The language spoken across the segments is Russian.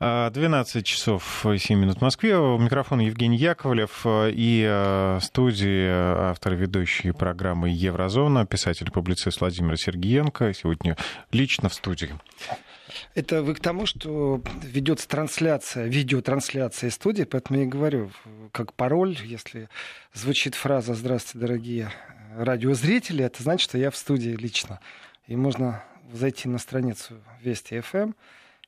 12 часов 7 минут в Москве. У микрофона Евгений Яковлев и э, студии автор ведущей программы «Еврозона», писатель-публицист Владимир Сергеенко. Сегодня лично в студии. Это вы к тому, что ведется трансляция, видеотрансляция из студии, поэтому я и говорю, как пароль, если звучит фраза «Здравствуйте, дорогие радиозрители», это значит, что я в студии лично. И можно зайти на страницу Вести ФМ,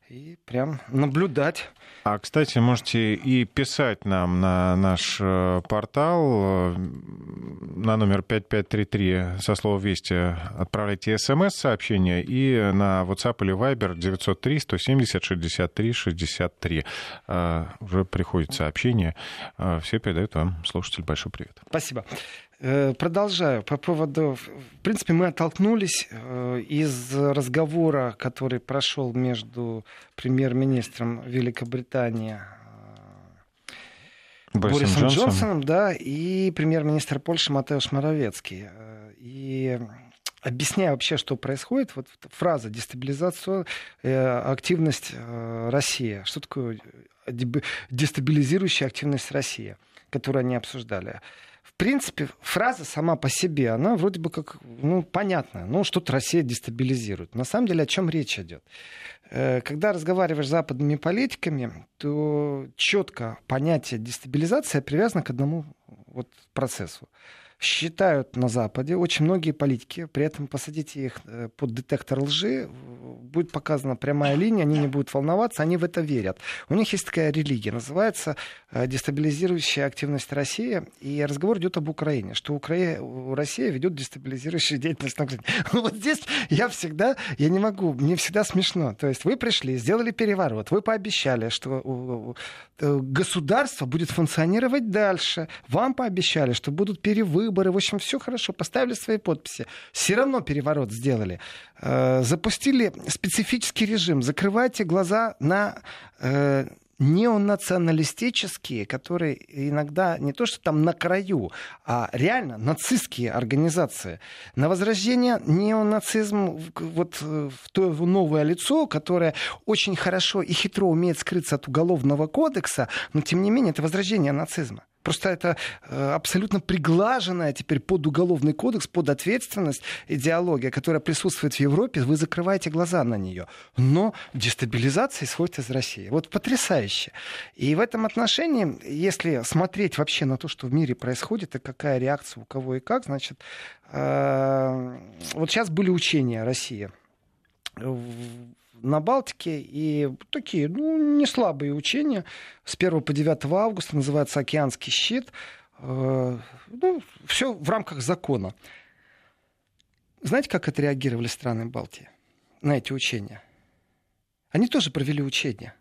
и прям наблюдать. А, кстати, можете и писать нам на наш э, портал э, на номер 5533 со слова «Вести» отправляйте смс-сообщение и на WhatsApp или Viber 903 170 63 63. Уже приходит сообщение. Э, все передают вам, слушатель, большой привет. Спасибо. Э, продолжаю. По поводу... В принципе, мы оттолкнулись э, из разговора, который прошел между премьер-министром Великобритании э, Борисом, Борисом Джонсоном, Джонсоном да, и премьер-министр Польши Матеуш Моровецкий. И объясняя вообще, что происходит, вот фраза дестабилизация, активность России. Что такое дестабилизирующая активность России, которую они обсуждали? Принципе, фраза сама по себе, она вроде бы как, ну, понятная. Ну, что-то Россия дестабилизирует. На самом деле, о чем речь идет? Э, когда разговариваешь с западными политиками, то четко понятие дестабилизации привязано к одному вот процессу считают на Западе, очень многие политики, при этом посадите их э, под детектор лжи, будет показана прямая линия, они не будут волноваться, они в это верят. У них есть такая религия, называется э, дестабилизирующая активность России, и разговор идет об Украине, что Украина, Россия ведет дестабилизирующую деятельность на Украине. Вот здесь я всегда, я не могу, мне всегда смешно. То есть вы пришли, сделали переворот, вы пообещали, что э, государство будет функционировать дальше, вам пообещали, что будут перевыборы, выборы, в общем, все хорошо, поставили свои подписи. Все равно переворот сделали. Э, запустили специфический режим. Закрывайте глаза на э, неонационалистические, которые иногда не то что там на краю, а реально нацистские организации. На возрождение неонацизм вот э, в то новое лицо, которое очень хорошо и хитро умеет скрыться от уголовного кодекса, но тем не менее это возрождение нацизма. Просто это э, абсолютно приглаженная теперь под уголовный кодекс, под ответственность идеология, которая присутствует в Европе, вы закрываете глаза на нее. Но дестабилизация исходит из России. Вот потрясающе. И в этом отношении, если смотреть вообще на то, что в мире происходит, и какая реакция у кого и как, значит, э, вот сейчас были учения России на Балтике. И такие, ну, не слабые учения. С 1 по 9 августа называется «Океанский щит». Э, ну, все в рамках закона. Знаете, как отреагировали страны Балтии на эти учения? Они тоже провели учения.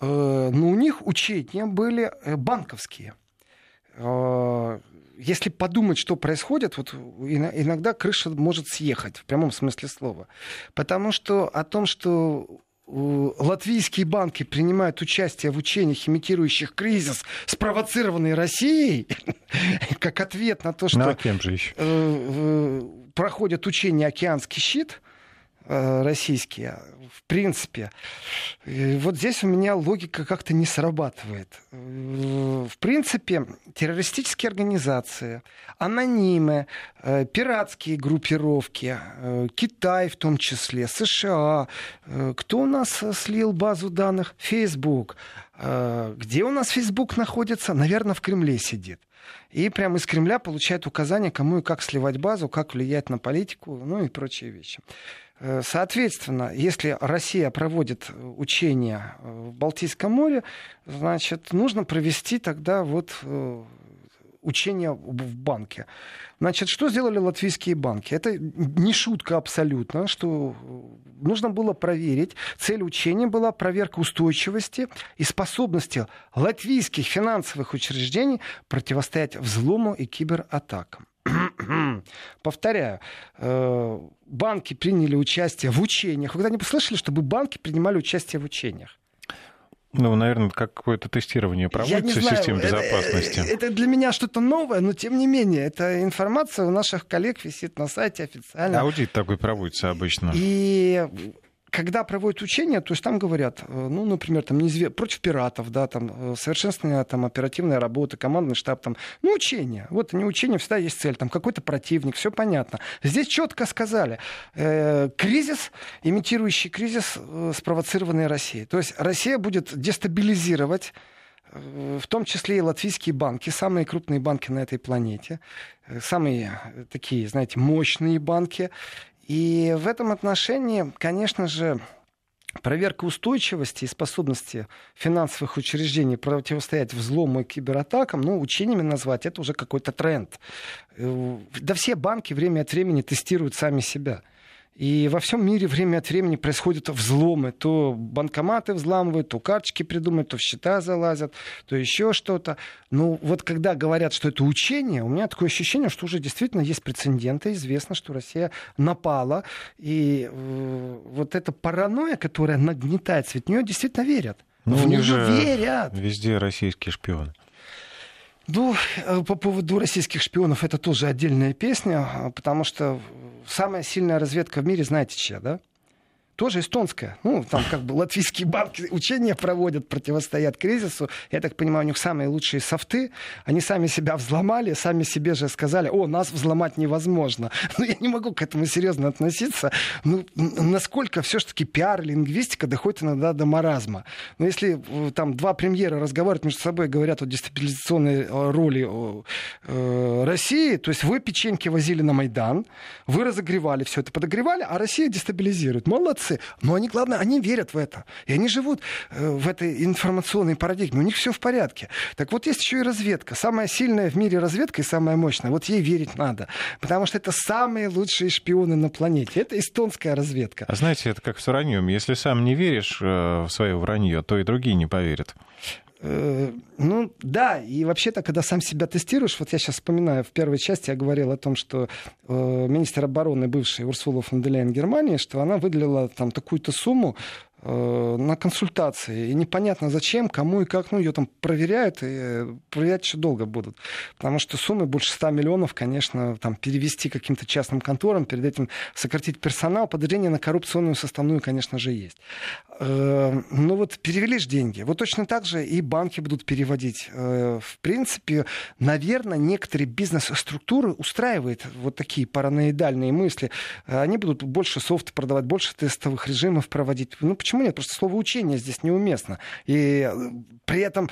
Э, но у них учения были э, банковские если подумать, что происходит, вот иногда крыша может съехать, в прямом смысле слова. Потому что о том, что латвийские банки принимают участие в учениях, имитирующих кризис, спровоцированный Россией, как ответ на то, что ну, кем же еще? Э, проходят учения «Океанский щит», Э, российские. В принципе, вот здесь у меня логика как-то не срабатывает. Э, в принципе, террористические организации, анонимы, э, пиратские группировки, Китай в том числе, США. Кто у нас слил базу данных? Facebook. Где у нас Facebook находится? Наверное, в Кремле сидит. И прямо из Кремля получает указания, кому и как сливать базу, как влиять на политику, ну и прочие вещи. Э, соответственно, если Россия проводит учения э, в Балтийском море, значит, нужно провести тогда вот э, учения в банке. Значит, что сделали латвийские банки? Это не шутка абсолютно, что нужно было проверить. Цель учения была проверка устойчивости и способности латвийских финансовых учреждений противостоять взлому и кибератакам. Повторяю, э, банки приняли участие в учениях. Вы когда-нибудь слышали, чтобы банки принимали участие в учениях? Ну, наверное, какое-то тестирование проводится систем безопасности. Это, это для меня что-то новое, но тем не менее, эта информация у наших коллег висит на сайте официально. Аудит такой проводится обычно. И когда проводят учения, то есть там говорят, э, ну, например, там, неизве... против пиратов, да, там, э, совершенствование там, оперативная работа, командный штаб, там, ну, учения. Вот не учения, всегда есть цель, там, какой-то противник, все понятно. Здесь четко сказали, э, кризис, имитирующий кризис, э, спровоцированный Россией. То есть Россия будет дестабилизировать э, в том числе и латвийские банки, самые крупные банки на этой планете, самые такие, знаете, мощные банки. И в этом отношении, конечно же, проверка устойчивости и способности финансовых учреждений противостоять взлому и кибератакам, ну, учениями назвать, это уже какой-то тренд. Э, да все банки время от времени тестируют сами себя. И во всем мире время от времени происходят взломы. То банкоматы взламывают, то карточки придумают, то в счета залазят, то еще что-то. Ну, вот когда говорят, что это учение, у меня такое ощущение, что уже действительно есть прецеденты. Известно, что Россия напала. И э, вот эта паранойя, которая нагнетается, ведь в нее действительно верят. Ну, в нее верят. Везде российские шпионы. Ну, э, по поводу российских шпионов это тоже отдельная песня, потому что самая сильная разведка в мире, знаете чья, да? Тоже эстонская. Ну, там как бы латвийские банки учения проводят, противостоят кризису. Я так понимаю, у них самые лучшие софты. Они сами себя взломали, сами себе же сказали, о, нас взломать невозможно. Ну, я не могу к этому серьезно относиться. Ну, насколько все-таки пиар, лингвистика доходит иногда до маразма. Но если э, там два премьера разговаривают между собой, говорят о дестабилизационной э, роли э, России, то есть вы печеньки возили на Майдан, вы разогревали все это, подогревали, а Россия дестабилизирует. Молодцы молодцы, но они, главное, они верят в это. И они живут э, в этой информационной парадигме. У них все в порядке. Так вот, есть еще и разведка. Самая сильная в мире разведка и самая мощная. Вот ей верить надо. Потому что это самые лучшие шпионы на планете. Это эстонская разведка. А знаете, это как с враньем. Если сам не веришь э, в свое вранье, то и другие не поверят. Э, ну да, и вообще-то, когда сам себя тестируешь, вот я сейчас вспоминаю, в первой части я говорил о том, что э, министр обороны бывший Урсула фон де Германии, что она выделила там такую-то сумму на консультации. И непонятно зачем, кому и как. Ну, ее там проверяют, и э, проверять еще долго будут. Потому что суммы больше 100 миллионов, конечно, там перевести каким-то частным конторам, перед этим сократить персонал, подозрение на коррупционную составную, конечно же, есть. Э, ну вот перевели же деньги. Вот точно так же и банки будут переводить. В принципе, наверное, некоторые бизнес-структуры устраивают вот такие параноидальные мысли. Они будут больше софта продавать, больше тестовых режимов проводить. Ну, почему нет? Просто слово учение здесь неуместно. И э, при этом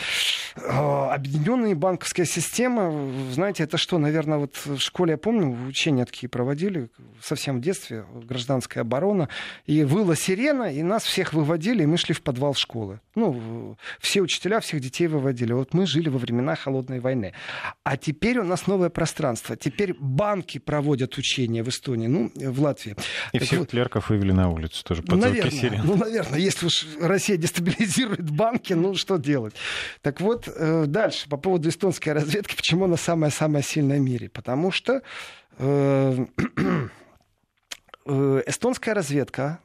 э, объединенная банковская система, знаете, это что, наверное, вот в школе, я помню, учения такие проводили, совсем в детстве, гражданская оборона, и выла сирена, и нас всех выводили, и мы шли в подвал школы. Ну, все учителя всех детей выводили. Вот мы жили во времена холодной войны. А теперь у нас новое пространство. Теперь банки проводят учения в Эстонии, ну, в Латвии. И всех вот, клерков вывели на улицу тоже под наверное, сирен. Ну, наверное, наверное, если уж Россия дестабилизирует банки, ну что делать? Так вот, э, дальше, по поводу эстонской разведки, почему она самая-самая сильная в мире? Потому что э, э, эстонская разведка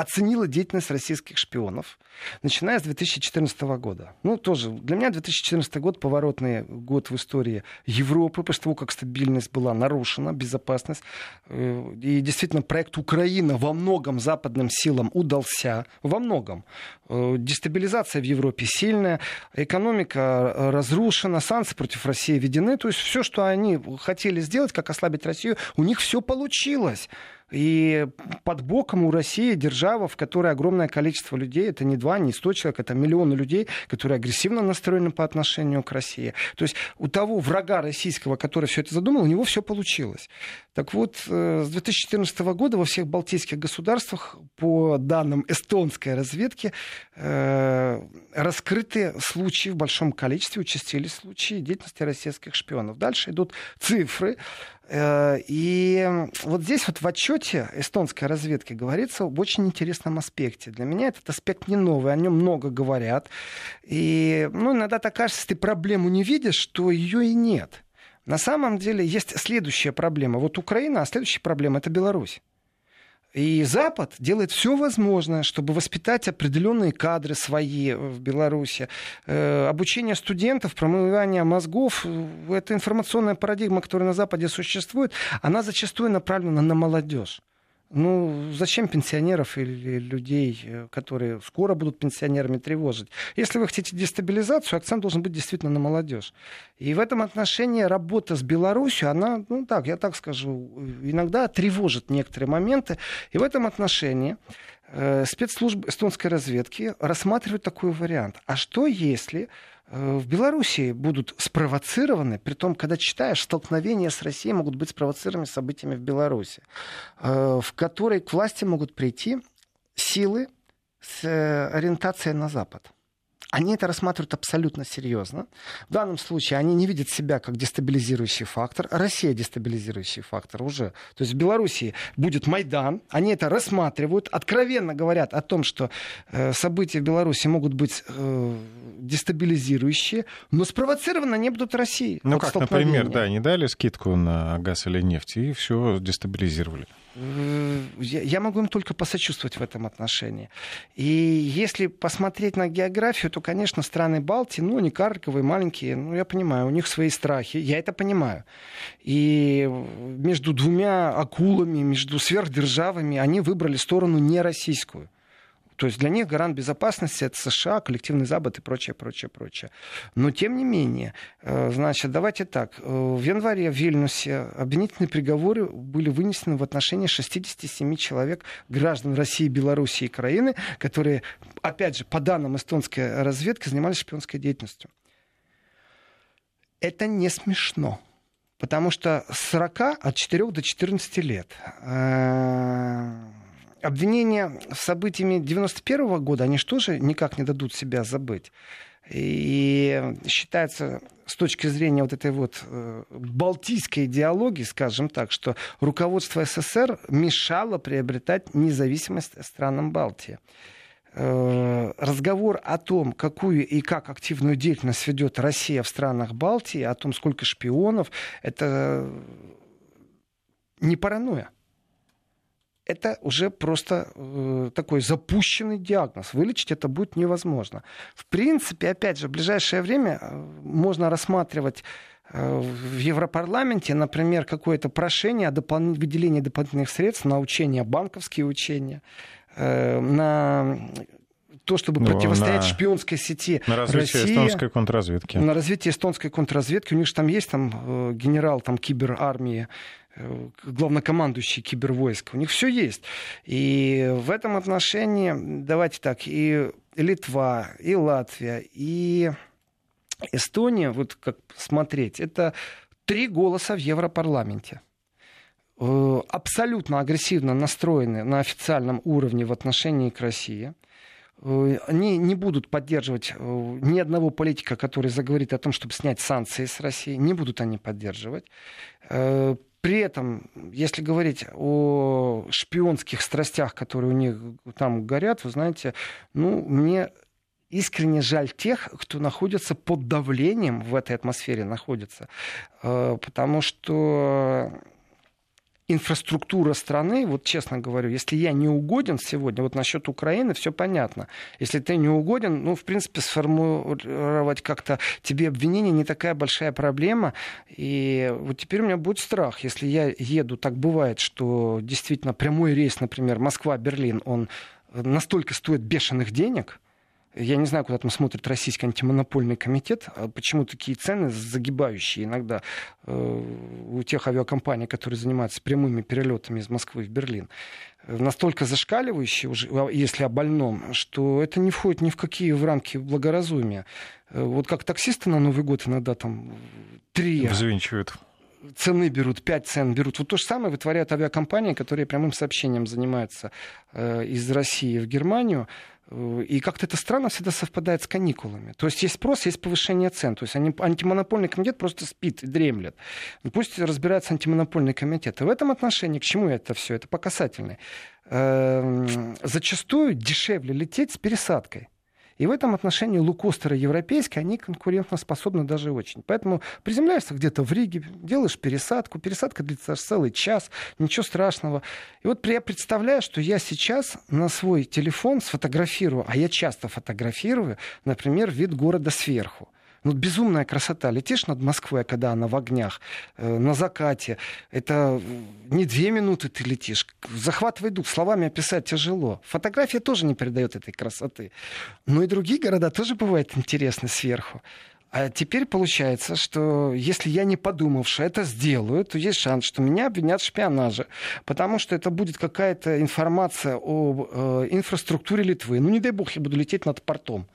оценила деятельность российских шпионов, начиная с 2014 года. Ну, тоже, для меня 2014 год поворотный год в истории Европы, после того, как стабильность была нарушена, безопасность. Э, и действительно, проект Украина во многом западным силам удался, во многом. Э, дестабилизация в Европе сильная, экономика разрушена, санкции против России введены. То есть все, что они хотели сделать, как ослабить Россию, у них все получилось. И под боком у России держава, в которой огромное количество людей, это не два, не сто человек, это миллионы людей, которые агрессивно настроены по отношению к России. То есть у того врага российского, который все это задумал, у него все получилось. Так вот, э, с 2014 года во всех балтийских государствах, по данным эстонской разведки, э, раскрыты случаи в большом количестве, участились случаи деятельности российских шпионов. Дальше идут цифры. Э, и вот здесь вот в отчете эстонской разведки говорится об очень интересном аспекте. Для меня этот аспект не новый, о нем много говорят. И ну, иногда так кажется, ты проблему не видишь, что ее и нет. На самом деле есть следующая проблема. Вот Украина, а следующая проблема это Беларусь. И Запад делает все возможное, чтобы воспитать определенные кадры свои в Беларуси. Э, обучение студентов, промывание мозгов, э, эта информационная парадигма, которая на Западе существует, она зачастую направлена на молодежь. Ну, зачем пенсионеров или людей, э, которые скоро будут пенсионерами, тревожить? Если вы хотите дестабилизацию, акцент должен быть действительно на молодежь. И в этом отношении работа с Беларусью, она, ну так, я так скажу, иногда тревожит некоторые моменты. И в этом отношении э, спецслужбы эстонской разведки рассматривают такой вариант. А что если в Беларуси будут спровоцированы, при том, когда читаешь, столкновения с Россией могут быть спровоцированы событиями в Беларуси, э, в которой к власти могут прийти силы с э, ориентацией на Запад. Они это рассматривают абсолютно серьезно. В данном случае они не видят себя как дестабилизирующий фактор. Россия дестабилизирующий фактор уже. То есть в Беларуси будет Майдан. Они это рассматривают. Откровенно говорят о том, что э, события в Беларуси могут быть э, дестабилизирующие. Но спровоцированы они будут Россией. Ну как, например, да, не дали скидку на газ или нефть и все дестабилизировали. Я могу им только посочувствовать в этом отношении. И если посмотреть на географию, то, конечно, страны Балтии, ну, они карковые, маленькие, ну, я понимаю, у них свои страхи, я это понимаю. И между двумя акулами, между сверхдержавами они выбрали сторону не российскую. То есть для них гарант безопасности это США, коллективный Запад и прочее, прочее, прочее. Но тем не менее, э, значит, давайте так. Э, в январе в Вильнюсе обвинительные приговоры были вынесены в отношении 67 человек, граждан России, Белоруссии и Украины, которые, опять же, по данным эстонской разведки, занимались шпионской деятельностью. Это не смешно. Потому что с 40 от 4 до 14 лет э, обвинения с событиями 91 года, они же тоже никак не дадут себя забыть. И считается с точки зрения вот этой вот э, балтийской идеологии, скажем так, что руководство СССР мешало приобретать независимость странам Балтии. Э, разговор о том, какую и как активную деятельность ведет Россия в странах Балтии, о том, сколько шпионов, это не паранойя это уже просто э, такой запущенный диагноз. Вылечить это будет невозможно. В принципе, опять же, в ближайшее время э, можно рассматривать э, в Европарламенте, например, какое-то прошение о допол... выделении дополнительных средств на учения, банковские учения, э, на то, чтобы ну, противостоять на, шпионской сети на развитие России, эстонской контрразведки. На развитие эстонской контрразведки. У них же там есть там э, генерал там киберармии главнокомандующий кибервойск. У них все есть. И в этом отношении, давайте так, и Литва, и Латвия, и Эстония, вот как смотреть, это три голоса в Европарламенте э, абсолютно агрессивно настроены на официальном уровне в отношении к России. Э, они не будут поддерживать ни одного политика, который заговорит о том, чтобы снять санкции с России. Не будут они поддерживать. При этом, если говорить о шпионских страстях, которые у них там горят, вы знаете, ну, мне искренне жаль тех, кто находится под давлением в этой атмосфере находится. Э, потому что инфраструктура страны, вот честно говорю, если я не угоден сегодня, вот насчет Украины все понятно. Если ты не угоден, ну, в принципе, сформулировать как-то тебе обвинение не такая большая проблема. И вот теперь у меня будет страх, если я еду, так бывает, что действительно прямой рейс, например, Москва-Берлин, он настолько стоит бешеных денег – я не знаю, куда там смотрит Российский антимонопольный комитет. А почему такие цены загибающие иногда э, у тех авиакомпаний, которые занимаются прямыми перелетами из Москвы в Берлин. Настолько зашкаливающие, уже, а, если о больном, что это не входит ни в какие в рамки благоразумия. Э, вот как таксисты на Новый год иногда там три... Взвинчивают цены берут, пять цен берут. Вот то же самое вытворяют авиакомпании, которые прямым сообщением занимаются э, из России в Германию. И как-то это странно всегда совпадает с каникулами. То есть есть спрос, есть повышение цен. То есть они, антимонопольный комитет просто спит и дремлет. Ну, пусть разбирается антимонопольный комитет. И в этом отношении, к чему это все? Это по эм, Зачастую дешевле лететь с пересадкой. И в этом отношении лукостеры европейские, они конкурентоспособны даже очень. Поэтому приземляешься где-то в Риге, делаешь пересадку, пересадка длится целый час, ничего страшного. И вот я представляю, что я сейчас на свой телефон сфотографирую, а я часто фотографирую, например, вид города сверху Ну, безумная красота. Летишь над Москвой, когда она в огнях, э, на закате. Это не две минуты ты летишь. Захватывай дух. Словами описать тяжело. Фотография тоже не передает этой красоты. Но и другие города тоже бывают интересны сверху. А теперь получается, что если я не подумавши это сделаю, то есть шанс, что меня обвинят в шпионаже, потому что это будет какая-то информация о э, инфраструктуре Литвы. Ну, не дай бог, я буду лететь над портом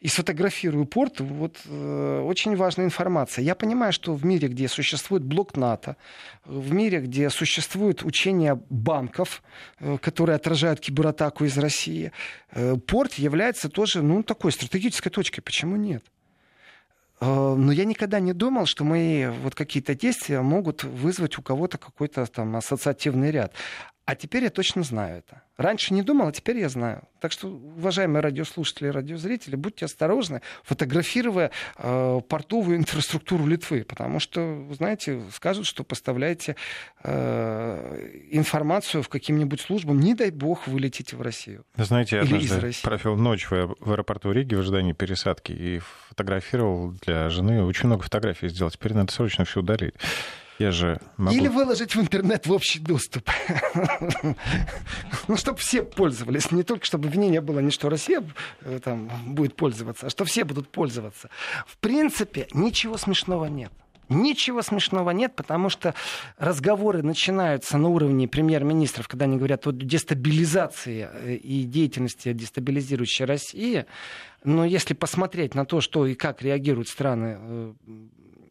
и сфотографирую порт, вот э, очень важная информация. Я понимаю, что в мире, где существует блок НАТО, в мире, где существует учение банков, э, которые отражают кибератаку из России, э, порт является тоже, ну, такой стратегической точкой. Почему нет? Э, но я никогда не думал, что мои вот какие-то действия могут вызвать у кого-то какой-то там ассоциативный ряд. А теперь я точно знаю это. Раньше не думал, а теперь я знаю. Так что, уважаемые радиослушатели и радиозрители, будьте осторожны, фотографируя э, портовую инфраструктуру Литвы, потому что, знаете, скажут, что поставляете э, информацию в каким-нибудь службам, не дай бог вы летите в Россию. Знаете, я однажды провел ночь в, в аэропорту Риги в ожидании пересадки и фотографировал для жены. Очень много фотографий сделал. Теперь надо срочно все удалить. Я же могу... Или выложить в интернет в общий доступ. Ну, чтобы все пользовались. Не только, чтобы обвинение было не что Россия э, там, будет пользоваться, а что все будут пользоваться. В принципе, ничего смешного нет. Ничего смешного нет, потому что разговоры начинаются на уровне премьер-министров, когда они говорят о дестабилизации э, и деятельности дестабилизирующей России. Но если посмотреть на то, что и как реагируют страны э,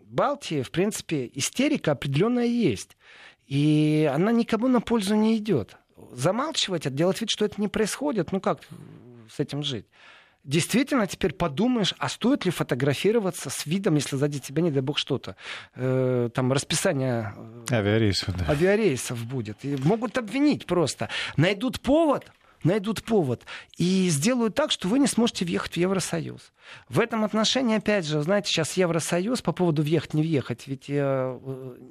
Балтии, в принципе, истерика определенная есть. И она никому на пользу не идет. Замалчивать это, делать вид, что это не происходит, ну как с этим жить? Действительно, теперь подумаешь, а стоит ли фотографироваться с видом, если сзади тебя, не дай бог, что-то. Э, там расписание э, авиарейсов, да. авиарейсов будет. И могут обвинить просто. Найдут повод, найдут повод и сделают так, что вы не сможете въехать в Евросоюз. В этом отношении, опять же, знаете, сейчас Евросоюз по поводу въехать, не въехать, ведь э,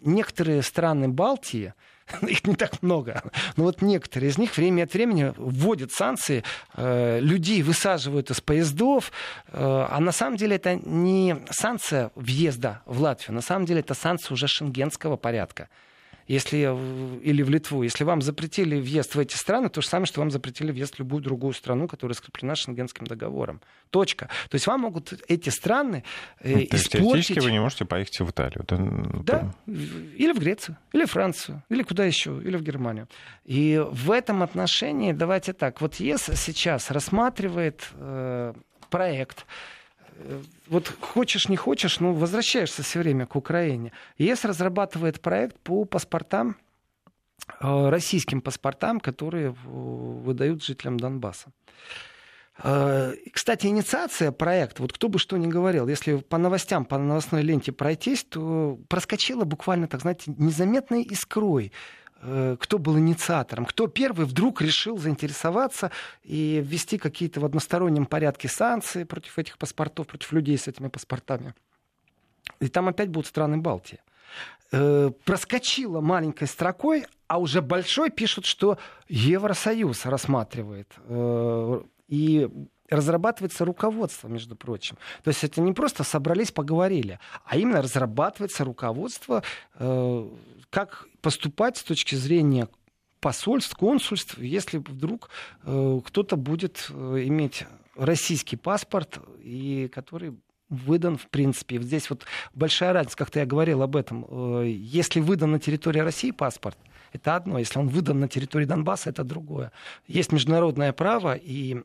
некоторые страны Балтии, их не так много, но вот некоторые из них время от времени вводят санкции, э, людей высаживают из поездов, э, а на самом деле это не санкция въезда в Латвию, на самом деле это санкция уже шенгенского порядка если, или в Литву, если вам запретили въезд в эти страны, то же самое, что вам запретили въезд в любую другую страну, которая скреплена Шенгенским договором. Точка. То есть вам могут эти страны э, ну, то испортить... теоретически вы не можете поехать в Италию. Это... Да, или в Грецию, или в Францию, или куда еще, или в Германию. И в этом отношении, давайте так, вот ЕС сейчас рассматривает э, проект, вот хочешь, не хочешь, ну, возвращаешься все время к Украине. ЕС разрабатывает проект по паспортам, э, российским паспортам, которые выдают жителям Донбасса. Э, кстати, инициация проекта, вот кто бы что ни говорил, если по новостям, по новостной ленте пройтись, то проскочила буквально, так знаете, незаметной искрой кто был инициатором, кто первый вдруг решил заинтересоваться и ввести какие-то в одностороннем порядке санкции против этих паспортов, против людей с этими паспортами. И там опять будут страны Балтии. Э, проскочила маленькой строкой, а уже большой пишут, что Евросоюз рассматривает. Э, и разрабатывается руководство, между прочим. То есть это не просто собрались, поговорили, а именно разрабатывается руководство как поступать с точки зрения посольств, консульств, если вдруг э, кто-то будет э, иметь российский паспорт, и который выдан, в принципе. Здесь вот большая разница, как-то я говорил об этом. Э, если выдан на территории России паспорт, это одно. Если он выдан на территории Донбасса, это другое. Есть международное право, и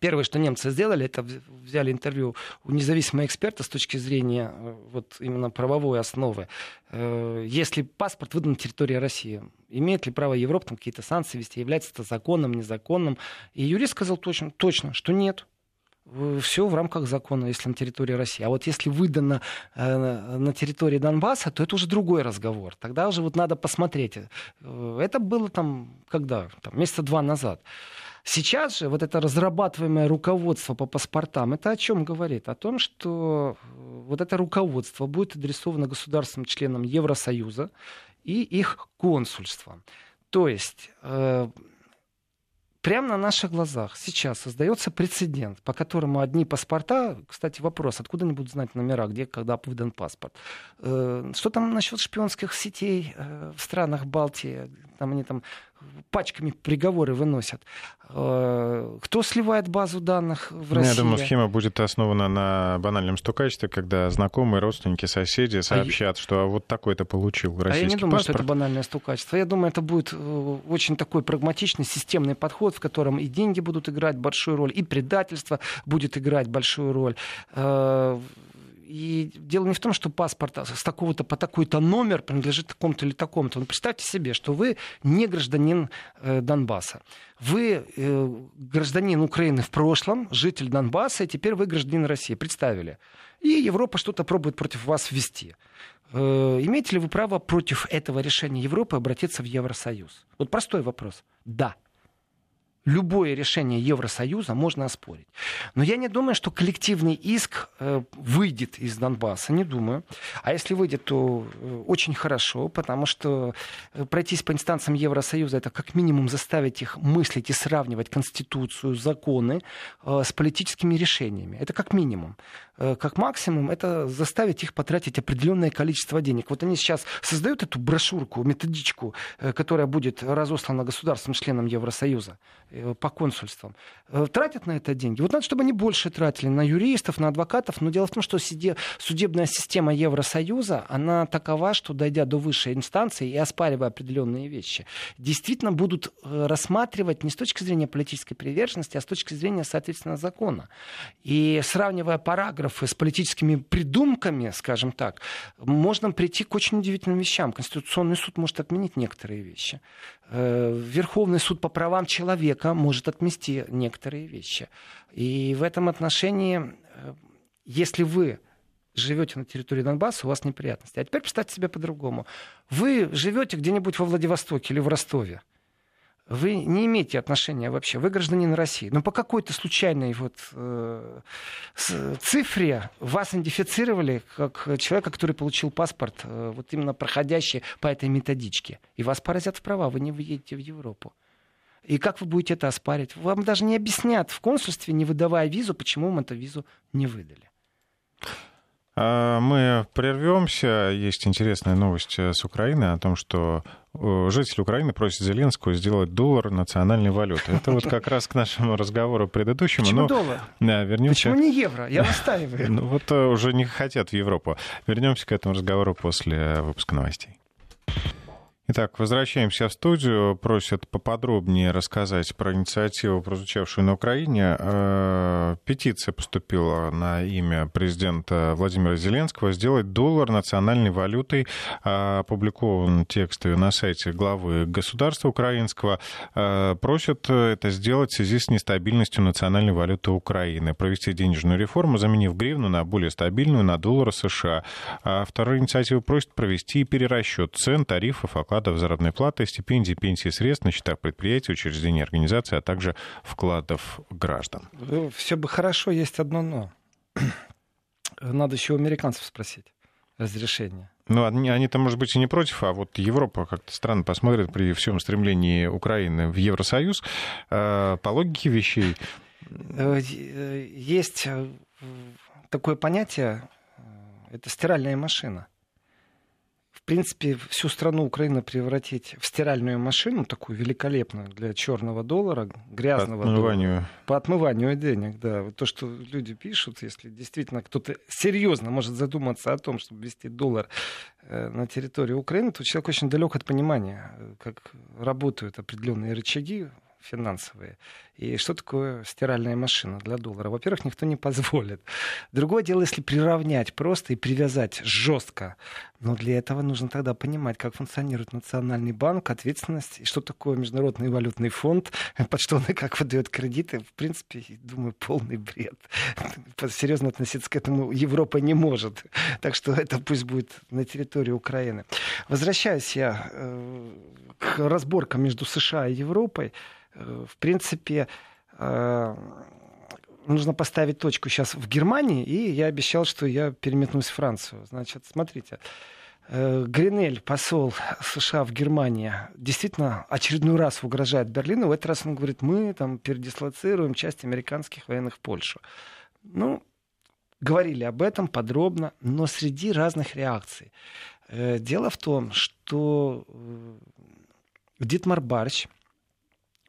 Первое, что немцы сделали, это взяли интервью у независимого эксперта с точки зрения э, вот именно правовой основы. Э, если паспорт выдан на территории России, имеет ли право Европа там какие-то санкции вести, является это законным, незаконным? И юрист сказал точно, точно что нет. Все в рамках закона, если на территории России. А вот если выдано э, на территории Донбасса, то это уже другой разговор. Тогда уже вот надо посмотреть. Это было там когда? Там, месяца два назад. Сейчас же вот это разрабатываемое руководство по паспортам, это о чем говорит? О том, что э, вот это руководство будет адресовано государственным членам Евросоюза и их консульствам. То есть э, прямо на наших глазах сейчас создается прецедент, по которому одни паспорта, кстати, вопрос, откуда они будут знать номера, где, когда выдан паспорт. Э, что там насчет шпионских сетей э, в странах Балтии? Там они там пачками приговоры выносят. Э, кто сливает базу данных в России? Я думаю, схема будет основана на банальном стукачестве, когда знакомые, родственники, соседи сообщат, а что вот такой-то получил российский А я не думаю, паспорт. что это банальное стукачество. Я думаю, это будет очень такой прагматичный, системный подход, в котором и деньги будут играть большую роль, и предательство будет играть большую роль. И дело не в том, что паспорт с такого-то по такой-то номер принадлежит такому-то или такому-то. Ну, представьте себе, что вы не гражданин э, Донбасса. Вы э, гражданин Украины в прошлом, житель Донбасса, и теперь вы гражданин России. Представили. И Европа что-то пробует против вас ввести. Э, имеете ли вы право против этого решения Европы обратиться в Евросоюз? Вот простой вопрос. Да любое решение Евросоюза можно оспорить. Но я не думаю, что коллективный иск э, выйдет из Донбасса, не думаю. А если выйдет, то э, очень хорошо, потому что э, пройтись по инстанциям Евросоюза это как минимум заставить их мыслить и сравнивать Конституцию, законы с политическими решениями. Это как минимум. Как максимум это заставить их потратить определенное количество денег. Вот они сейчас создают эту брошюрку, методичку, которая будет разослана государствам членам Евросоюза по консульствам, э, тратят на это деньги. Вот надо, чтобы они больше тратили на юристов, на адвокатов. Но дело в том, что судебная система Евросоюза, она такова, что дойдя до высшей инстанции и оспаривая определенные вещи, действительно будут э, рассматривать не с точки зрения политической приверженности, а с точки зрения, соответственно, закона. И сравнивая параграфы с политическими придумками, скажем так, можно прийти к очень удивительным вещам. Конституционный суд может отменить некоторые вещи. Верховный суд по правам человека человека может отмести некоторые вещи. И в этом отношении, э, если вы живете на территории Донбасса, у вас неприятности. А теперь представьте себе по-другому. Вы живете где-нибудь во Владивостоке или в Ростове. Вы не имеете отношения вообще, вы гражданин России. Но по какой-то случайной вот, э, цифре вас идентифицировали как человека, который получил паспорт, э, вот именно проходящий по этой методичке. И вас поразят в права, вы не выедете в Европу. И как вы будете это оспаривать? Вам даже не объяснят в консульстве, не выдавая визу, почему вам эту визу не выдали. А, мы прервемся. Есть интересная новость с Украины о том, что э, жители Украины просят Зеленского сделать доллар национальной валютой. Это вот как раз к нашему разговору предыдущему. Почему Но... доллар? Да, вернемся... Почему не евро? Я настаиваю. Ну вот э, уже не хотят в Европу. Вернемся к этому разговору после выпуска новостей. Итак, возвращаемся в студию. Просят поподробнее рассказать про инициативу, прозвучавшую на Украине. Э, петиция поступила на имя президента Владимира Зеленского сделать доллар национальной валютой. Э, опубликован текст на сайте главы государства украинского. Э, просят это сделать в связи с нестабильностью национальной валюты Украины. Провести денежную реформу, заменив гривну на более стабильную, на доллары США. А вторая инициатива просит провести перерасчет цен, тарифов, оклад вкладов, заработной платы, стипендий, пенсии, средств на счетах предприятий, учреждений, организаций, а также вкладов граждан. Все бы хорошо, есть одно но. Надо еще у американцев спросить разрешение. Ну, они, они-то, может быть, и не против, а вот Европа как-то странно посмотрит при всем стремлении Украины в Евросоюз. Э, по логике вещей... Э, э, есть такое понятие, это стиральная машина принципе, всю страну Украины превратить в стиральную машину, такую великолепную для черного доллара, грязного по отмыванию. доллара. По отмыванию денег, да. Вот то, что люди пишут, если действительно кто-то серьезно может задуматься о том, чтобы ввести доллар э, на территории Украины, то человек очень далек от понимания, э, как работают определенные рычаги финансовые. И что такое стиральная машина для доллара? Во-первых, никто не позволит. Другое дело, если приравнять просто и привязать жестко. Но для этого нужно тогда понимать, как функционирует Национальный банк, ответственность, и что такое Международный валютный фонд, под что он и как выдает кредиты. В принципе, думаю, полный бред. Серьезно относиться к этому Европа не может. Так что это пусть будет на территории Украины. Возвращаясь я э, к разборкам между США и Европой, Э, в принципе, нужно поставить точку сейчас в Германии, и я обещал, что я переметнусь в Францию. Значит, смотрите, Э, Гринель, посол США в Германии, действительно очередной раз угрожает Берлину. В этот раз он говорит, мы там передислоцируем часть американских военных в Польшу. Ну, говорили об этом подробно, но среди разных реакций. Э, дело в том, что э, Дитмар Барч,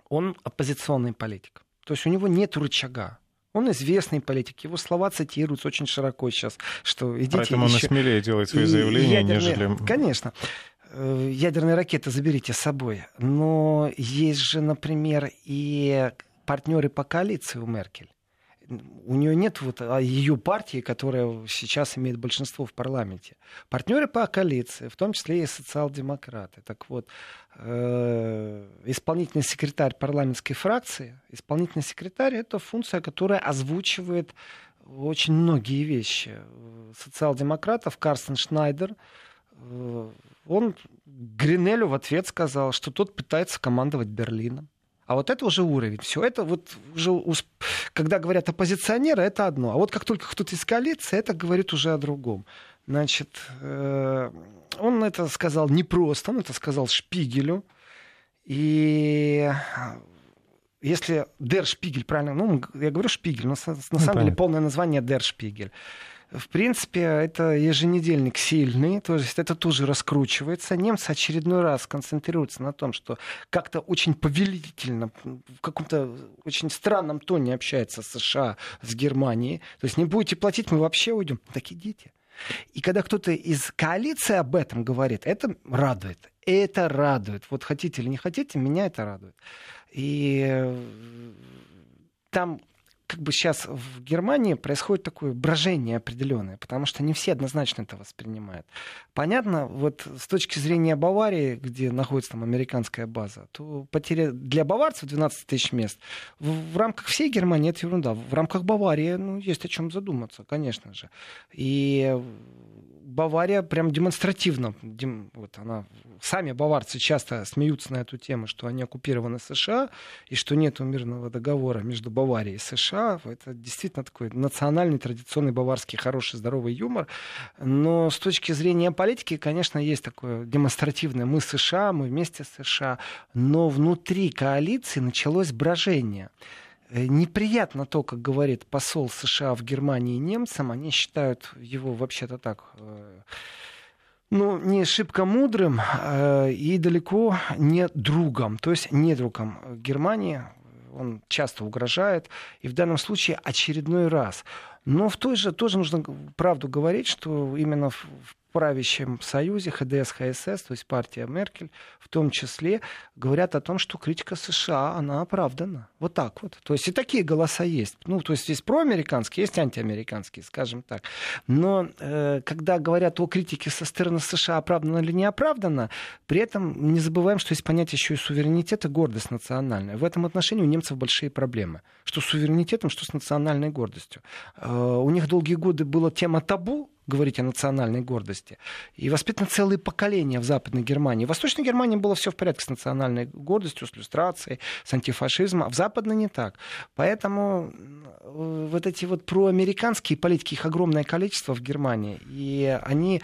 он оппозиционный политик. То есть у него нет рычага. Он известный политик, его слова цитируются очень широко сейчас, что идите Поэтому еще... он и смелее делает свои заявления, ядерные... нежели... Конечно. Э, ядерные ракеты заберите с собой. Но есть же, например, и партнеры по коалиции у Меркель у нее нет вот а ее партии, которая сейчас имеет большинство в парламенте. Партнеры по коалиции, в том числе и социал-демократы. Так вот, э, исполнительный секретарь парламентской фракции, исполнительный секретарь это функция, которая озвучивает очень многие вещи. Социал-демократов Карстен Шнайдер, э, он Гринелю в ответ сказал, что тот пытается командовать Берлином. А вот это уже уровень. Все это вот уже, когда говорят оппозиционеры, это одно. А вот как только кто-то из коалиции, это говорит уже о другом. Значит, э, он это сказал не просто, он это сказал Шпигелю. И если Дер Шпигель, правильно, ну, я говорю Шпигель, но на, на ну, самом деле полное название Дер Шпигель. В принципе, это еженедельник сильный, то есть это тоже раскручивается. Немцы очередной раз концентрируются на том, что как-то очень повелительно, в каком-то очень странном тоне общается США с Германией. То есть не будете платить, мы вообще уйдем. Так идите. И когда кто-то из коалиции об этом говорит, это радует. Это радует. Вот хотите или не хотите, меня это радует. И э, там как бы сейчас в Германии происходит такое брожение определенное, потому что не все однозначно это воспринимают. Понятно, вот с точки зрения Баварии, где находится там американская база, то потеря для баварцев 12 тысяч мест в, в рамках всей Германии это ерунда. В рамках Баварии ну, есть о чем задуматься, конечно же. И Бавария прям демонстративно, дем, вот она, сами баварцы часто смеются на эту тему, что они оккупированы США, и что нет мирного договора между Баварией и США. Это действительно такой национальный, традиционный баварский хороший, здоровый юмор. Но с точки зрения политики, конечно, есть такое демонстративное. Мы США, мы вместе с США. Но внутри коалиции началось брожение. Э, неприятно то, как говорит посол США в Германии немцам. Они считают его вообще-то так э, ну, не шибко мудрым э, и далеко не другом, то есть не другом Германии. Он часто угрожает, и в данном случае очередной раз. Но в той же тоже нужно правду говорить, что именно в правящем союзе ХДС, ХСС, то есть партия Меркель, в том числе, говорят о том, что критика США, она оправдана. Вот так вот. То есть и такие голоса есть. Ну, то есть есть проамериканские, есть антиамериканские, скажем так. Но э, когда говорят о критике со стороны США, оправдана или не оправдана, при этом не забываем, что есть понятие еще и суверенитета, гордость национальная. В этом отношении у немцев большие проблемы. Что с суверенитетом, что с национальной гордостью. Э, у них долгие годы была тема табу, говорить о национальной гордости. И воспитаны целые поколения в Западной Германии. В Восточной Германии было все в порядке с национальной гордостью, с иллюстрацией, с антифашизмом, а в Западной не так. Поэтому вот эти вот проамериканские политики, их огромное количество в Германии, и они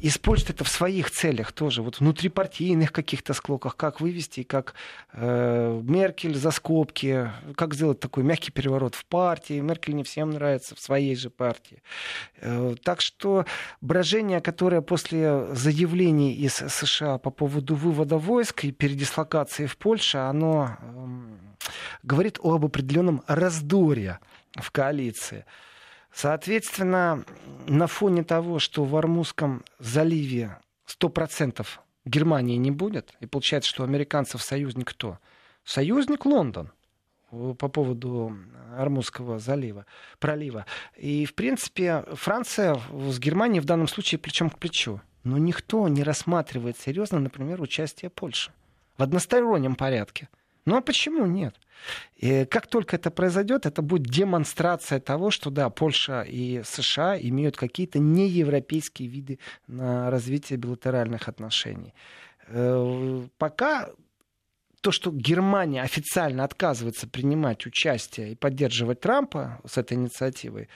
используют это в своих целях тоже, вот внутрипартийных каких-то склоках, как вывести, как э, Меркель за скобки, как сделать такой мягкий переворот в партии. Меркель не всем нравится в своей же партии. Э, так что брожение, которое после заявлений из США по поводу вывода войск и передислокации в Польше, оно э, говорит об определенном раздоре в коалиции. Соответственно, на фоне того, что в Армузском заливе 100% Германии не будет, и получается, что у американцев союзник кто? Союзник Лондон по поводу Армузского залива, пролива. И, в принципе, Франция с Германией в данном случае плечом к плечу. Но никто не рассматривает серьезно, например, участие Польши в одностороннем порядке. Ну а почему нет? И как только это произойдет, это будет демонстрация того, что да, Польша и США имеют какие-то неевропейские виды на развитие билатеральных отношений. Э, пока то, что Германия официально отказывается принимать участие и поддерживать Трампа с этой инициативой,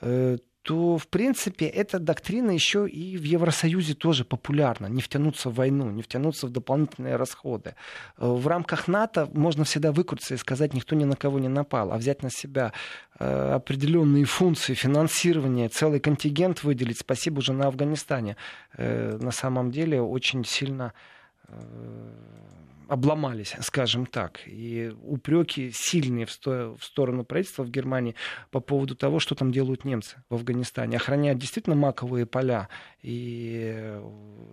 э, то, в принципе, эта доктрина еще и в Евросоюзе тоже популярна. Не втянуться в войну, не втянуться в дополнительные расходы. Э, в рамках НАТО можно всегда выкрутиться и сказать, никто ни на кого не напал, а взять на себя э, определенные функции финансирования, целый контингент выделить. Спасибо уже на Афганистане. На самом деле очень сильно обломались, скажем так. И упреки сильные в, сто, в сторону правительства в Германии по поводу того, что там делают немцы в Афганистане. Охраняют действительно маковые поля и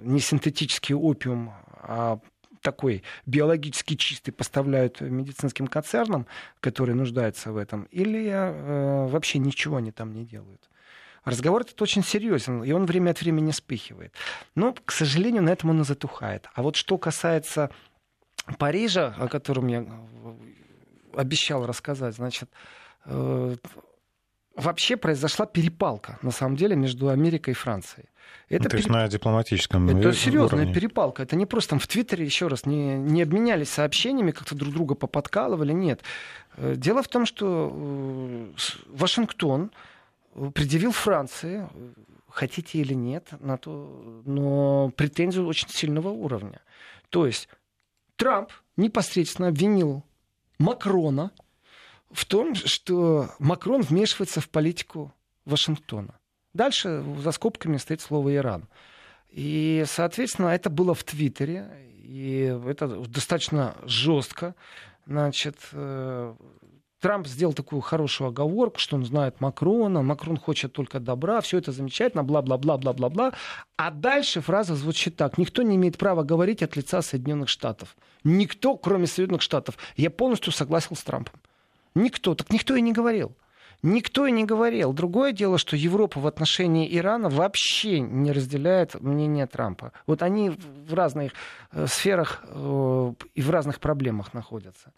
не синтетический опиум, а такой биологически чистый поставляют медицинским концернам, которые нуждаются в этом, или э, вообще ничего они там не делают. Разговор этот очень серьезен, и он время от времени вспыхивает. Но, к сожалению, на этом он и затухает. А вот что касается Парижа, о котором я обещал рассказать, значит, э, вообще произошла перепалка, на самом деле, между Америкой и Францией. Это То переп... есть на дипломатическом Это серьезная уровне. перепалка. Это не просто там в Твиттере, еще раз, не, не обменялись сообщениями, как-то друг друга поподкалывали, нет. Э, дело в том, что э, Вашингтон предъявил Франции, хотите или нет, на то, но претензию очень сильного уровня. То есть Трамп непосредственно обвинил Макрона в том, что Макрон вмешивается в политику Вашингтона. Дальше за скобками стоит слово Иран. И, соответственно, это было в Твиттере, и это достаточно жестко. Значит, э, Трамп сделал такую хорошую оговорку, что он знает Макрона, Макрон хочет только добра, все это замечательно, бла-бла-бла-бла-бла-бла. А дальше фраза звучит так. Никто не имеет права говорить от лица Соединенных Штатов. Никто, кроме Соединенных Штатов. Я полностью согласен с Трампом. Никто. Так никто и не говорил. Никто и не говорил. Другое дело, что Европа в отношении Ирана вообще не разделяет мнение Трампа. Вот они в разных э, сферах э, и в разных проблемах находятся.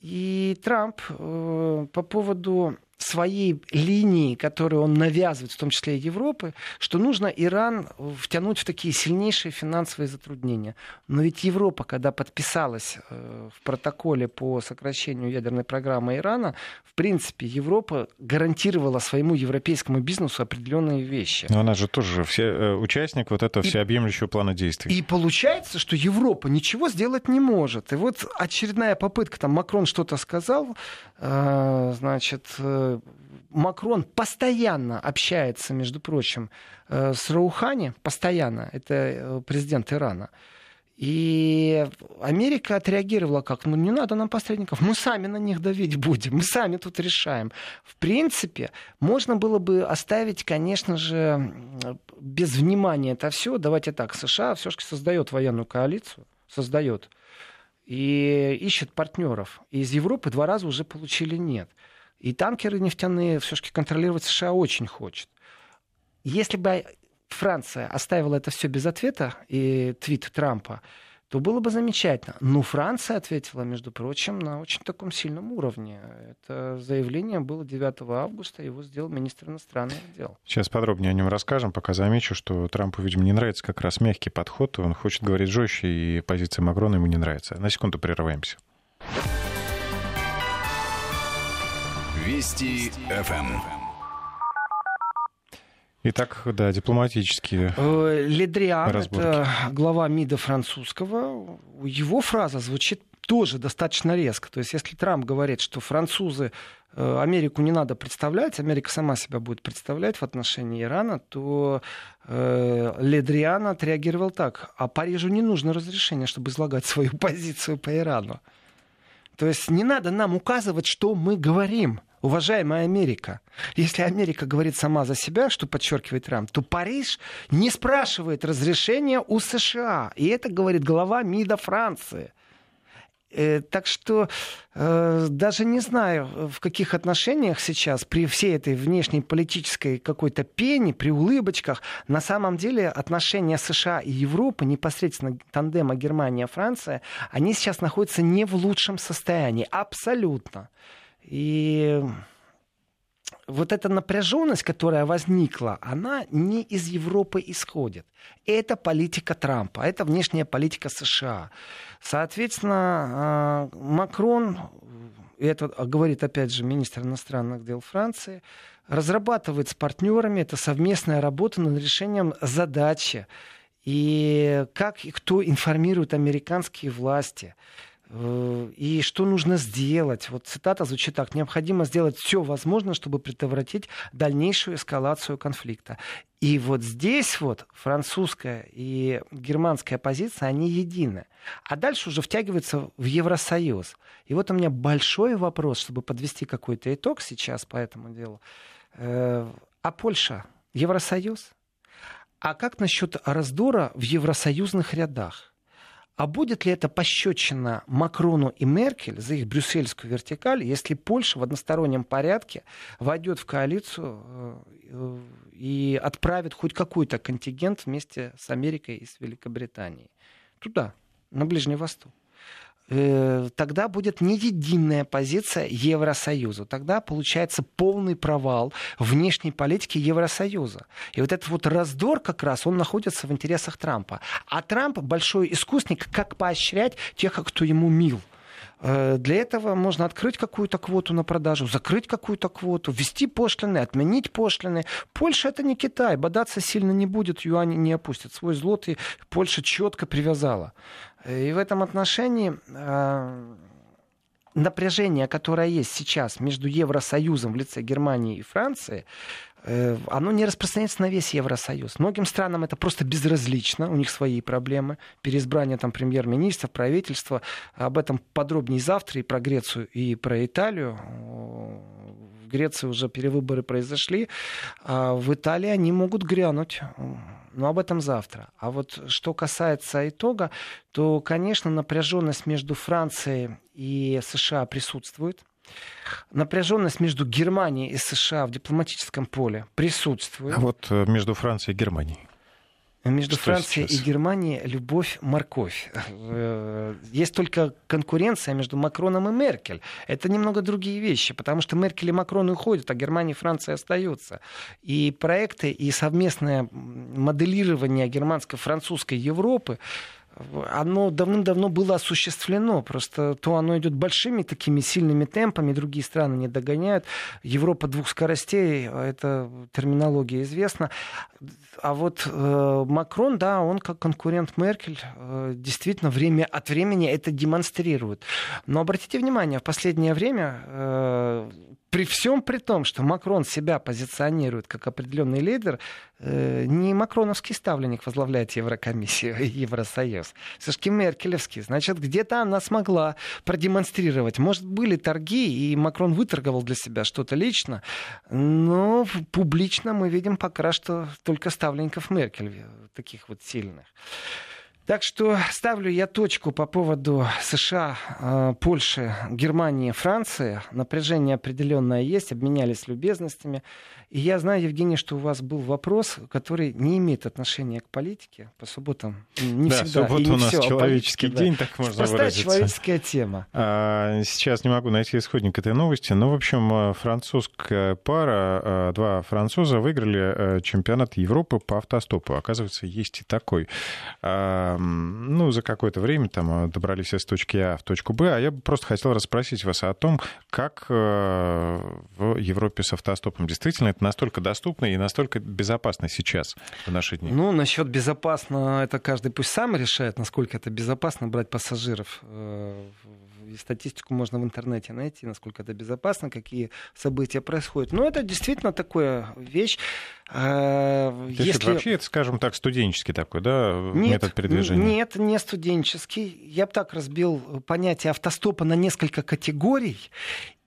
И Трамп э, по поводу своей линии, которую он навязывает, в том числе и Европы, что нужно Иран втянуть в такие сильнейшие финансовые затруднения. Но ведь Европа, когда подписалась э, в протоколе по сокращению ядерной программы Ирана, в принципе, Европа гарантировала своему европейскому бизнесу определенные вещи. Но она же тоже все, э, участник вот этого и, всеобъемлющего плана действий. И получается, что Европа ничего сделать не может. И вот очередная попытка, там Макрон что-то сказал, э, значит, Макрон постоянно общается, между прочим, э, с Раухани, постоянно, это э, президент Ирана. И Америка отреагировала как, ну не надо нам посредников, мы сами на них давить будем, мы сами тут решаем. В принципе, можно было бы оставить, конечно же, без внимания это все. Давайте так, США все-таки создает военную коалицию, создает, и ищет партнеров. И из Европы два раза уже получили нет. И танкеры нефтяные все-таки контролировать США очень хочет. Если бы Франция оставила это все без ответа и твит Трампа, то было бы замечательно. Но Франция ответила, между прочим, на очень таком сильном уровне. Это заявление было 9 августа, его сделал министр иностранных дел. Сейчас подробнее о нем расскажем, пока замечу, что Трампу, видимо, не нравится как раз мягкий подход, он хочет говорить жестче, и позиция Макрона ему не нравится. На секунду прерываемся. Вести ФМ. Итак, да, дипломатические э, Ледриан, разборки. это глава МИДа французского, его фраза звучит тоже достаточно резко. То есть если Трамп говорит, что французы э, Америку не надо представлять, Америка сама себя будет представлять в отношении Ирана, то э, Ледриан отреагировал так. А Парижу не нужно разрешение, чтобы излагать свою позицию по Ирану. То есть не надо нам указывать, что мы говорим уважаемая Америка, если Америка говорит сама за себя, что подчеркивает Трамп, то Париж не спрашивает разрешения у США. И это говорит глава МИДа Франции. Э, так что э, даже не знаю, в каких отношениях сейчас при всей этой внешней политической какой-то пене, при улыбочках, на самом деле отношения США и Европы, непосредственно тандема Германия-Франция, они сейчас находятся не в лучшем состоянии. Абсолютно. И вот эта напряженность, которая возникла, она не из Европы исходит. Это политика Трампа, это внешняя политика США. Соответственно, а, Макрон это говорит опять же министр иностранных дел Франции, разрабатывает с партнерами, это совместная работа над решением задачи. И как и кто информирует американские власти. Э, и что нужно сделать? Вот цитата звучит так. Необходимо сделать все возможное, чтобы предотвратить дальнейшую эскалацию конфликта. И вот здесь вот французская и германская позиция, они едины. А дальше уже втягиваются в Евросоюз. И вот у меня большой вопрос, чтобы подвести какой-то итог сейчас по этому делу. Э, а Польша? Евросоюз? А как насчет раздора в евросоюзных рядах? А будет ли это пощечина Макрону и Меркель за их брюссельскую вертикаль, если Польша в одностороннем порядке войдет в коалицию э, и отправит хоть какой-то контингент вместе с Америкой и с Великобританией? Туда, на Ближний Восток. Э, тогда будет не единая позиция Евросоюза. Тогда получается полный провал внешней политики Евросоюза. И вот этот вот раздор как раз, он находится в интересах Трампа. А Трамп большой искусник, как поощрять тех, кто ему мил. Э, для этого можно открыть какую-то квоту на продажу, закрыть какую-то квоту, ввести пошлины, отменить пошлины. Польша это не Китай, бодаться сильно не будет, юань не опустит. Свой злотый Польша четко привязала. И в этом отношении э, напряжение, которое есть сейчас между Евросоюзом в лице Германии и Франции, э, оно не распространяется на весь Евросоюз. Многим странам это просто безразлично, у них свои проблемы. Переизбрание там премьер-министра, правительства. Об этом подробнее завтра и про Грецию, и про Италию. В Греции уже перевыборы произошли, а в Италии они могут грянуть но об этом завтра. А вот что касается итога, то, конечно, напряженность между Францией и США присутствует. Напряженность между Германией и США в дипломатическом поле присутствует. А вот э, между Францией и Германией? Между Что Францией сейчас? и Германией любовь-морковь. Э, есть только конкуренция между Макроном и Меркель. Это немного другие вещи, потому что Меркель и Макрон уходят, а Германия и Франция остаются. И проекты, и совместное моделирование германско-французской Европы оно давным-давно было осуществлено. Просто то оно идет большими такими сильными темпами, другие страны не догоняют. Европа двух скоростей, эта терминология известна. А вот э, Макрон, да, он как конкурент Меркель э, действительно время от времени это демонстрирует. Но обратите внимание, в последнее время э, при всем при том, что Макрон себя позиционирует как определенный лидер, э, не макроновский ставленник возглавляет Еврокомиссию и Евросоюз. Все-таки Меркелевский. Значит, где-то она смогла продемонстрировать. Может, были торги, и Макрон выторговал для себя что-то лично, но публично мы видим пока что только ставленников Меркель, таких вот сильных. Так что ставлю я точку по поводу США, э, Польши, Германии, Франции. Напряжение определенное есть, обменялись любезностями. И я знаю, Евгений, что у вас был вопрос, который не имеет отношения к политике. По субботам не да, всегда. суббота у нас все человеческий политике, день, да. так можно Простая выразиться. человеческая тема. А, сейчас не могу найти исходник этой новости, но, в общем, французская пара, а, два француза выиграли э, чемпионат Европы по автостопу. Оказывается, есть и такой. А, ну, за какое-то время там добрались из точки А в точку Б, а я бы просто хотел расспросить вас о том, как э, в Европе с автостопом действительно настолько доступно и настолько безопасно сейчас в наши дни? Ну, насчет безопасно, это каждый пусть сам решает, насколько это безопасно брать пассажиров э, и статистику можно в интернете найти, насколько это безопасно, какие события происходят. Но это действительно такая вещь. Э, То если... это вообще, это, скажем так, студенческий такой, да, нет, метод передвижения? Нет, не студенческий. Я бы так разбил понятие автостопа на несколько категорий.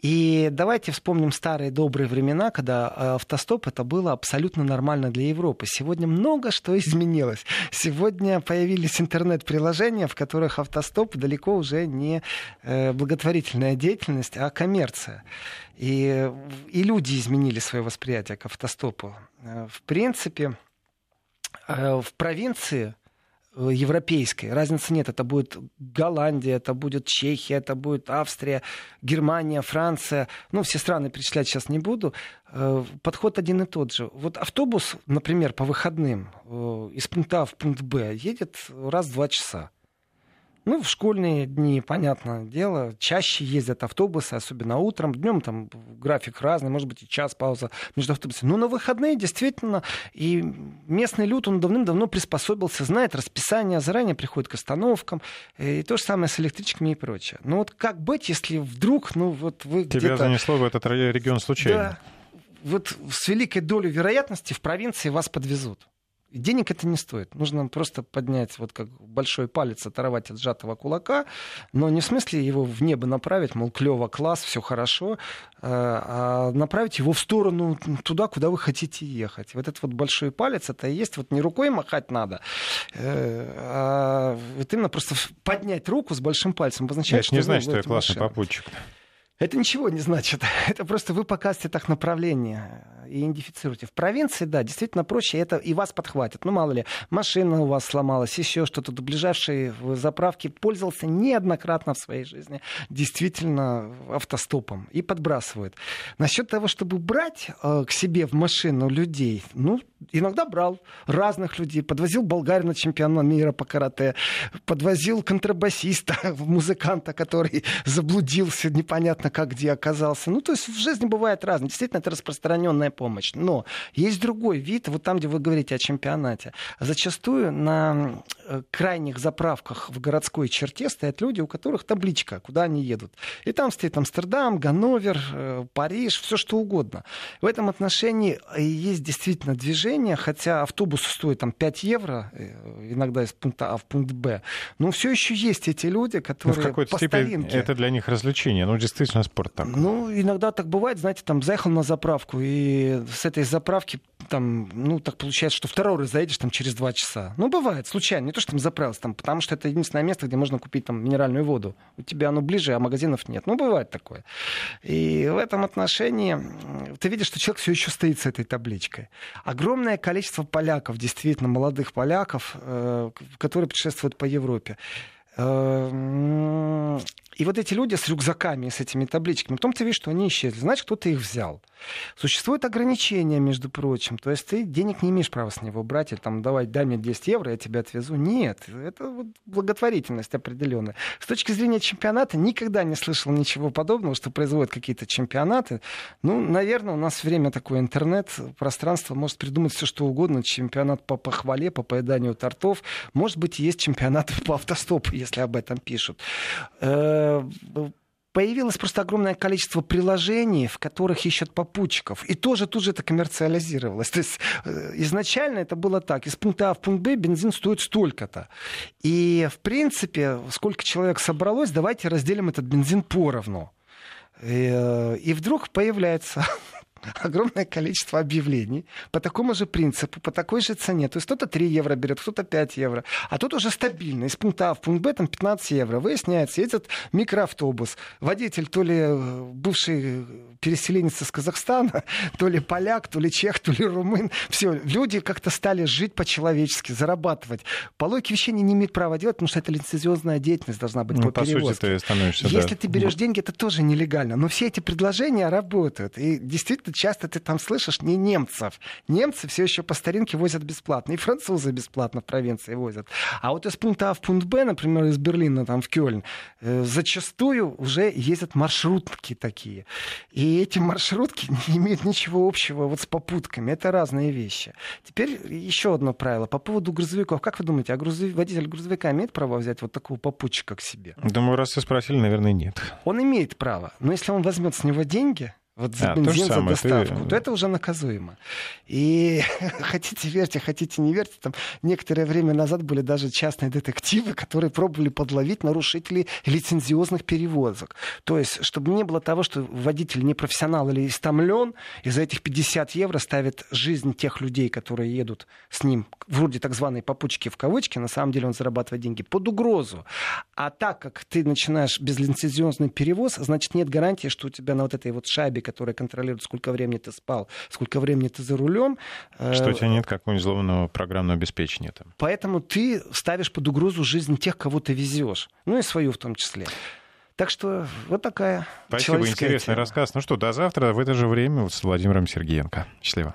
И давайте вспомним старые добрые времена, когда э, автостоп это было абсолютно нормально для Европы. Сегодня много что изменилось. Сегодня появились интернет-приложения, в которых автостоп далеко уже не э, благотворительная деятельность, а коммерция. И, и люди изменили свое восприятие к автостопу. Э, в принципе, в провинции европейской. Разницы нет. Это будет Голландия, это будет Чехия, это будет Австрия, Германия, Франция. Ну, все страны перечислять сейчас не буду. Э, подход один и тот же. Вот автобус, например, по выходным э, из пункта А в пункт Б едет раз в два часа. Ну, в школьные дни, понятное дело, чаще ездят автобусы, особенно утром. Днем там график разный, может быть, и час пауза между автобусами. Но на выходные действительно, и местный люд, он давным-давно приспособился, знает расписание, заранее приходит к остановкам. И то же самое с электричками и прочее. Но вот как быть, если вдруг, ну вот вы Тебя занесло в этот регион случайно? Да, вот с великой долей вероятности в провинции вас подвезут. Денег это не стоит. Нужно просто поднять, вот как большой палец оторвать от сжатого кулака, но не в смысле его в небо направить, мол, клево, класс, все хорошо, а, а направить его в сторону туда, куда вы хотите ехать. Вот этот вот большой палец, это и есть, вот не рукой махать надо, э, а вот именно просто поднять руку с большим пальцем обозначает, это не значит, что я классный попутчик. Это ничего не значит. Это просто вы показываете так направление и идентифицируете. В провинции, да, действительно проще, это и вас подхватит. Ну, мало ли, машина у вас сломалась, еще что-то. До ближайшей заправки пользовался неоднократно в своей жизни действительно автостопом и подбрасывает. Насчет того, чтобы брать э, к себе в машину людей, ну, иногда брал разных людей. Подвозил болгарина на чемпиона мира по карате, подвозил контрабасиста, музыканта, который заблудился, непонятно как где оказался. Ну, то есть в жизни бывает разное. Действительно, это распространенная помощь. Но есть другой вид, вот там, где вы говорите о чемпионате. Зачастую на э, крайних заправках в городской черте стоят люди, у которых табличка, куда они едут. И там стоит Амстердам, Ганновер, э, Париж, все что угодно. В этом отношении э, есть действительно движение, хотя автобус стоит там 5 евро, иногда из пункта А в пункт Б, но все еще есть эти люди, которые ну, в какой-то по степени старинке. это для них развлечение, ну действительно спорт такой. Ну иногда так бывает, знаете, там заехал на заправку и с этой заправки там, ну, так получается, что второй раз заедешь там через два часа. Ну, бывает, случайно. Не то, что там заправился, там, потому что это единственное место, где можно купить там минеральную воду. У тебя оно ближе, а магазинов нет. Ну, бывает такое. И в этом отношении ты видишь, что человек все еще стоит с этой табличкой. Огромное количество поляков, действительно молодых поляков, э, которые путешествуют по Европе. Э, и вот эти люди с рюкзаками, с этими табличками, потом ты видишь, что они исчезли. Значит, кто-то их взял. Существует ограничение, между прочим. То есть ты денег не имеешь права с него брать, или там, давай, дай мне 10 евро, я тебя отвезу. Нет, это вот благотворительность определенная. С точки зрения чемпионата никогда не слышал ничего подобного, что производят какие-то чемпионаты. Ну, наверное, у нас время такое интернет, пространство может придумать все, что угодно. Чемпионат по похвале, по поеданию тортов. Может быть, есть чемпионат по автостопу, если об этом пишут э, появилось просто огромное количество приложений, в которых ищут попутчиков. И тоже тут же это коммерциализировалось. То есть э, изначально это было так. Из пункта А в пункт Б бензин стоит столько-то. И, в принципе, сколько человек собралось, давайте разделим этот бензин поровну. И, э, и вдруг появляется огромное количество объявлений по такому же принципу, по такой же цене. То есть кто-то 3 евро берет, кто-то 5 евро. А тут уже стабильно. Из пункта А в пункт Б там 15 евро. Выясняется, едет микроавтобус. Водитель то ли э, бывший переселенец из Казахстана, то ли поляк, то ли чех, то ли румын. Все, люди как-то стали жить по-человечески, зарабатывать. По логике вещей не имеют права делать, потому что это лицензионная деятельность должна быть ну, по, по перевозке. Сути, ты становишься, Если да. ты берешь деньги, это тоже нелегально. Но все эти предложения работают. И действительно часто ты там слышишь не немцев. Немцы все еще по старинке возят бесплатно. И французы бесплатно в провинции возят. А вот из пункта А в пункт Б, например, из Берлина там, в Кёльн, э, зачастую уже ездят маршрутки такие. И эти маршрутки не имеют ничего общего вот с попутками. Это разные вещи. Теперь еще одно правило. По поводу грузовиков. Как вы думаете, а грузовик, водитель грузовика имеет право взять вот такого попутчика к себе? Думаю, раз вы спросили, наверное, нет. Он имеет право. Но если он возьмет с него деньги, вот за а, бензин, за доставку, ты... то это уже наказуемо. И хотите верьте, хотите не верьте, там некоторое время назад были даже частные детективы, которые пробовали подловить нарушителей лицензиозных перевозок. То есть, чтобы не было того, что водитель не профессионал или истомлен, и за этих 50 евро ставит жизнь тех людей, которые едут с ним, вроде так званой попутчики в кавычки, на самом деле он зарабатывает деньги, под угрозу. А так как ты начинаешь безлицензионный перевоз, значит нет гарантии, что у тебя на вот этой вот шайбе которая контролирует, сколько времени ты спал, сколько времени ты за рулем. Э, что у тебя нет какого-нибудь взломанного программного обеспечения. Там. Поэтому ты ставишь под угрозу жизнь тех, кого ты везешь. Ну и свою в том числе. Так что вот такая Спасибо, интересный тема. рассказ. Ну что, до завтра в это же время с Владимиром Сергеенко. Счастливо.